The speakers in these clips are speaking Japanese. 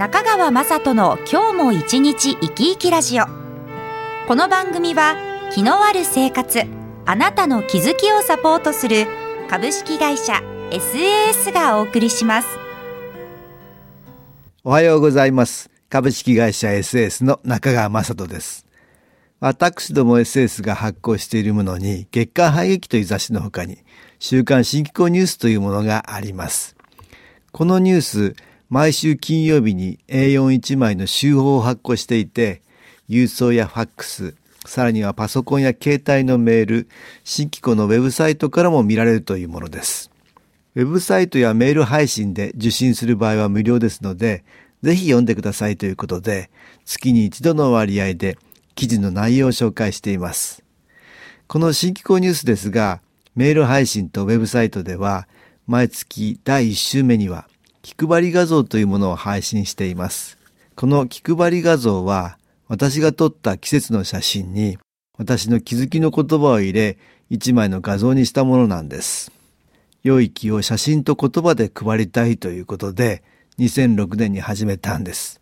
中川雅人の今日も一日生き生きラジオ。この番組は気のある生活あなたの気づきをサポートする株式会社 SAS がお送りします。おはようございます。株式会社 SAS の中川雅人です。私ども SS が発行しているものに月刊廃劇という雑誌の他に週刊新機構ニュースというものがあります。このニュース毎週金曜日に A41 枚の週報を発行していて、郵送やファックス、さらにはパソコンや携帯のメール、新機構のウェブサイトからも見られるというものです。ウェブサイトやメール配信で受信する場合は無料ですので、ぜひ読んでくださいということで、月に一度の割合で記事の内容を紹介しています。この新機構ニュースですが、メール配信とウェブサイトでは、毎月第1週目には気配り画像というものを配信しています。この気配り画像は私が撮った季節の写真に私の気づきの言葉を入れ一枚の画像にしたものなんです。良い気を写真と言葉で配りたいということで2006年に始めたんです。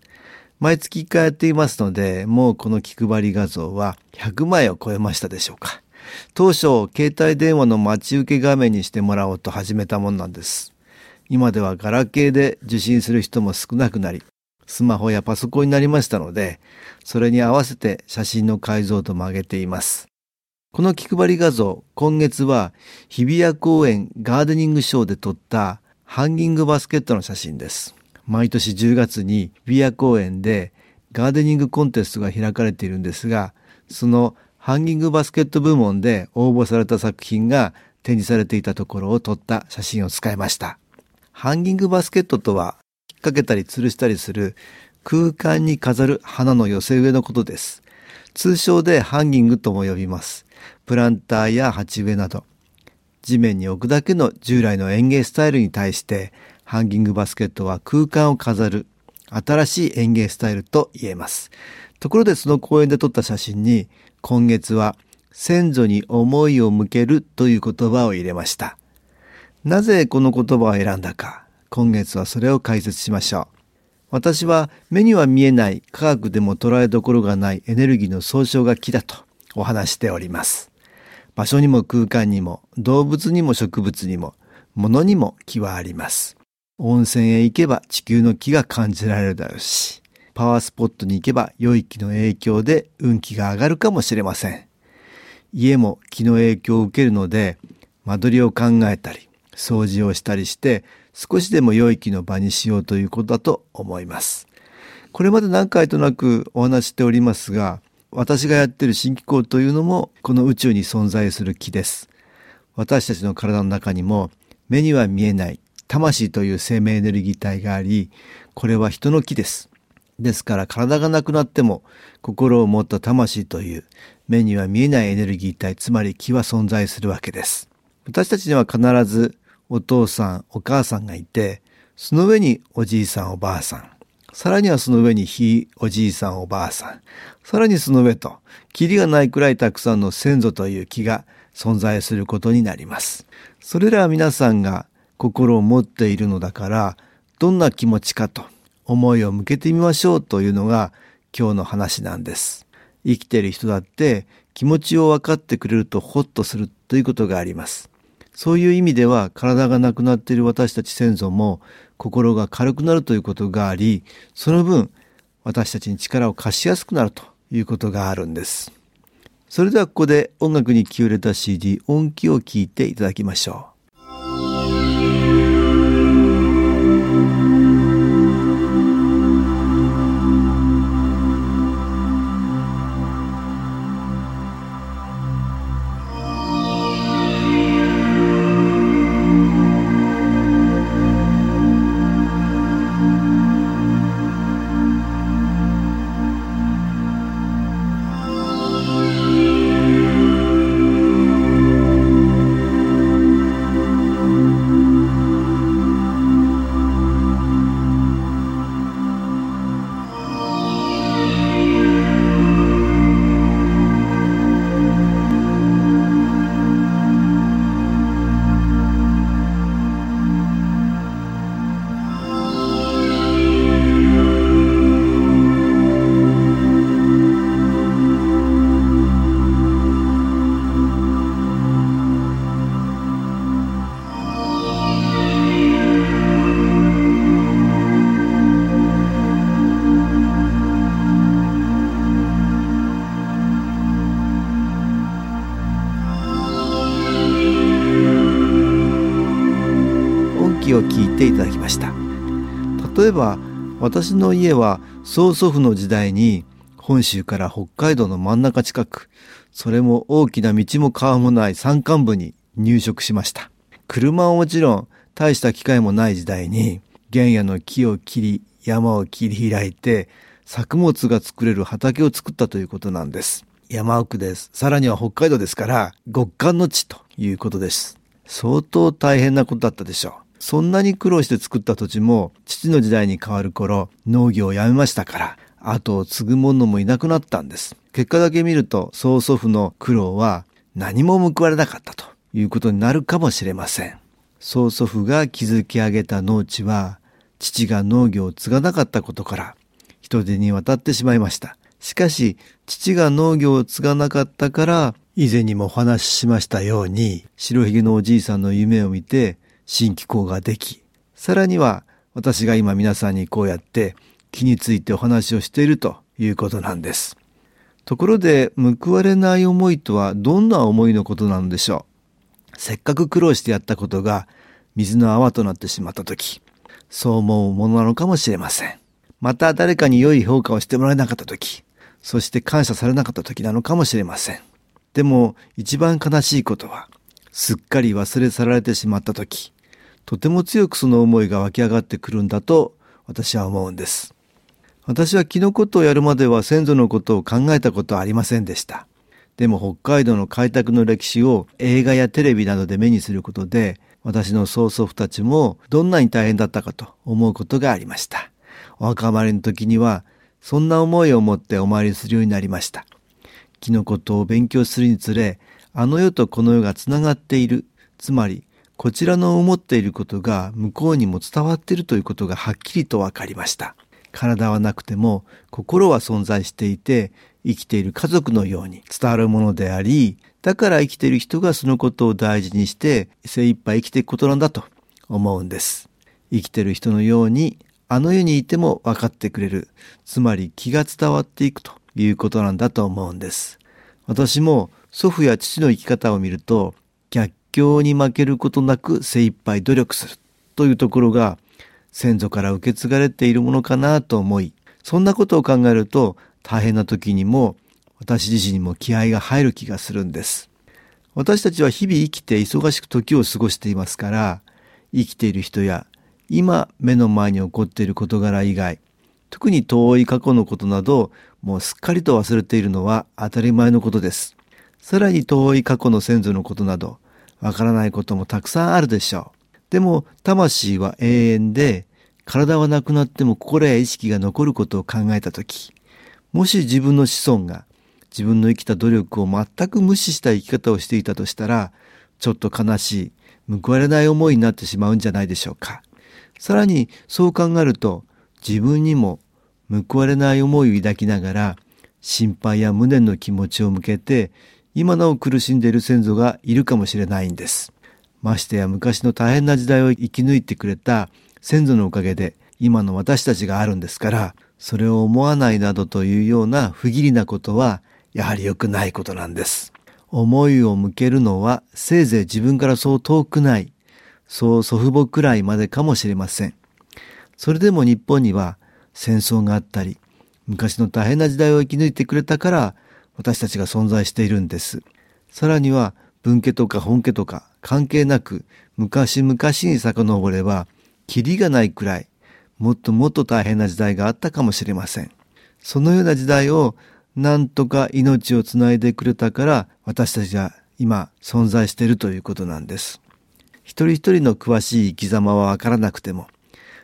毎月1回やっていますのでもうこの気配り画像は100枚を超えましたでしょうか。当初携帯電話の待ち受け画面にしてもらおうと始めたものなんです。今ではガラケーで受信する人も少なくなり、スマホやパソコンになりましたので、それに合わせて写真の解像度も上げています。この気配り画像、今月は日比谷公園ガーデニングショーで撮ったハンギングバスケットの写真です。毎年10月に日比谷公園でガーデニングコンテストが開かれているんですが、そのハンギングバスケット部門で応募された作品が展示されていたところを撮った写真を使いました。ハンギングバスケットとは、引っ掛けたり吊るしたりする空間に飾る花の寄せ植えのことです。通称でハンギングとも呼びます。プランターや鉢植えなど、地面に置くだけの従来の園芸スタイルに対して、ハンギングバスケットは空間を飾る新しい園芸スタイルと言えます。ところでその公園で撮った写真に、今月は先祖に思いを向けるという言葉を入れました。なぜこの言葉を選んだか、今月はそれを解説しましょう。私は目には見えない科学でも捉えどころがないエネルギーの総称が木だとお話しております。場所にも空間にも動物にも植物にも物にも木はあります。温泉へ行けば地球の木が感じられるだろうし、パワースポットに行けば良い木の影響で運気が上がるかもしれません。家も木の影響を受けるので、間取りを考えたり、掃除をしたりして少しでも良い気の場にしようということだと思います。これまで何回となくお話しておりますが私がやっている新機構というのもこの宇宙に存在する気です。私たちの体の中にも目には見えない魂という生命エネルギー体がありこれは人の気です。ですから体がなくなっても心を持った魂という目には見えないエネルギー体つまり気は存在するわけです。私たちには必ずお父さん、お母さんがいて、その上におじいさん、おばあさん。さらにはその上にひいおじいさん、おばあさん。さらにその上と、キリがないくらいたくさんの先祖という気が存在することになります。それらは皆さんが心を持っているのだから、どんな気持ちかと思いを向けてみましょうというのが今日の話なんです。生きている人だって気持ちを分かってくれるとホッとするということがあります。そういう意味では体がなくなっている私たち先祖も心が軽くなるということがあり、その分私たちに力を貸しやすくなるということがあるんです。それではここで音楽に気を入れた CD 音気を聴いていただきましょう。例えば私の家は曽祖父の時代に本州から北海道の真ん中近くそれも大きな道も川もない山間部に入植しました車はもちろん大した機会もない時代に原野の木を切り山を切り開いて作物が作れる畑を作ったということなんです山奥です。さらには北海道ですから、極寒の地ということです。相当大変なことだったでしょう。そんなに苦労して作った土地も、父の時代に変わる頃、農業をやめましたから、後を継ぐ者もいなくなったんです。結果だけ見ると、曽祖父の苦労は何も報われなかったということになるかもしれません。曽祖父が築き上げた農地は、父が農業を継がなかったことから、人手に渡ってしまいました。しかし、父が農業を継がなかったから、以前にもお話ししましたように、白ひげのおじいさんの夢を見て、新機構ができ、さらには、私が今皆さんにこうやって木についてお話をしているということなんです。ところで、報われない思いとはどんな思いのことなのでしょう？せっかく苦労してやったことが水の泡となってしまったとき、そう思うものなのかもしれません。また誰かに良い評価をしてもらえなかったとき、そして感謝されなかった時なのかもしれません。でも一番悲しいことは、すっかり忘れ去られてしまった時、とても強くその思いが湧き上がってくるんだと私は思うんです。私は木のことやるまでは先祖のことを考えたことはありませんでした。でも北海道の開拓の歴史を映画やテレビなどで目にすることで、私の曽祖父たちもどんなに大変だったかと思うことがありました。お墓参りの時にはそんな思いを持ってお参りするようになりました。木のことを勉強するにつれ、あの世とこの世がつながっている。つまり、こちらの思っていることが向こうにも伝わっているということがはっきりと分かりました。体はなくても心は存在していて、生きている家族のように伝わるものであり、だから生きている人がそのことを大事にして精一杯生きていくことなんだと思うんです。生きている人のようにあの世にいても分かってくれる。つまり気が伝わっていくということなんだと思うんです。私も祖父や父の生き方を見ると、逆境に負けることなく精一杯努力するというところが先祖から受け継がれているものかなと思い、そんなことを考えると大変な時にも私自身にも気合が入る気がするんです。私たちは日々生きて忙しく時を過ごしていますから、生きている人や今目の前に起こっている事柄以外、特に遠い過去のことなど、もうすっかりと忘れているのは当たり前のことです。さらに遠い過去の先祖のことなど、わからないこともたくさんあるでしょう。でも、魂は永遠で、体はなくなっても心や意識が残ることを考えたとき、もし自分の子孫が自分の生きた努力を全く無視した生き方をしていたとしたら、ちょっと悲しい、報われない思いになってしまうんじゃないでしょうか。さらにそう考えると自分にも報われない思いを抱きながら心配や無念の気持ちを向けて今なお苦しんでいる先祖がいるかもしれないんです。ましてや昔の大変な時代を生き抜いてくれた先祖のおかげで今の私たちがあるんですからそれを思わないなどというような不義理なことはやはり良くないことなんです。思いを向けるのはせいぜい自分からそう遠くないそう祖父母くらいまでかもしれません。それでも日本には戦争があったり、昔の大変な時代を生き抜いてくれたから私たちが存在しているんです。さらには文家とか本家とか関係なく昔々に遡ればキリがないくらいもっともっと大変な時代があったかもしれません。そのような時代をなんとか命をつないでくれたから私たちは今存在しているということなんです。一人一人の詳しい生き様はわからなくても、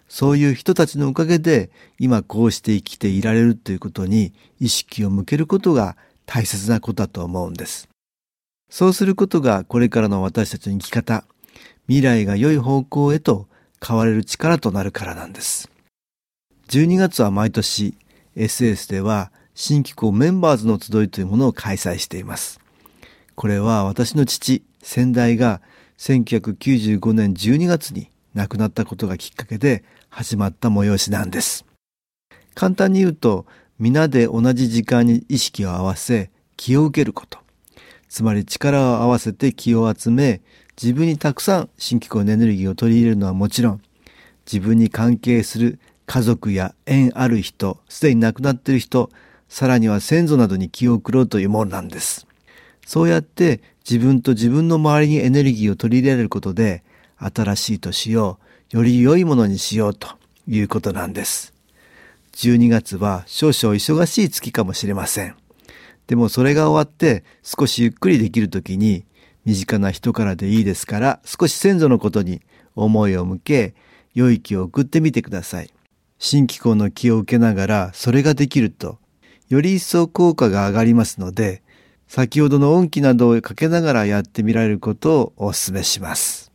そういう人たちのおかげで今こうして生きていられるということに意識を向けることが大切なことだと思うんです。そうすることがこれからの私たちの生き方、未来が良い方向へと変われる力となるからなんです。12月は毎年 SS では新機構メンバーズの集いというものを開催しています。これは私の父、先代が1995年12月に亡くなったことがきっかけで始まった催しなんです。簡単に言うと、皆で同じ時間に意識を合わせ、気を受けること。つまり力を合わせて気を集め、自分にたくさん新機構のエネルギーを取り入れるのはもちろん、自分に関係する家族や縁ある人、すでに亡くなっている人、さらには先祖などに気を送ろうというものなんです。そうやって自分と自分の周りにエネルギーを取り入れることで、新しい年をより良いものにしようということなんです。12月は少々忙しい月かもしれません。でもそれが終わって少しゆっくりできる時に身近な人からでいいですから少し先祖のことに思いを向け良い気を送ってみてください。新機構の気を受けながらそれができるとより一層効果が上がりますので先ほどの音気などをかけながらやってみられることをお勧めします。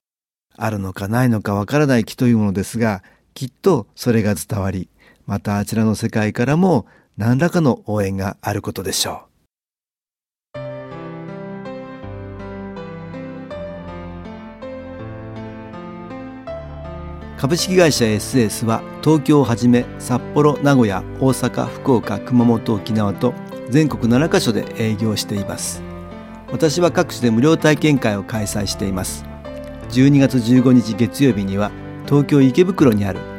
あるのかないのかわからない気というものですがきっとそれが伝わりまたあちらの世界からも何らかの応援があることでしょう。株式会社 SS は東京をはじめ札幌名古屋大阪福岡熊本沖縄と全国7カ所で営業しています私は各地で無料体験会を開催しています12月15日月曜日には東京池袋にある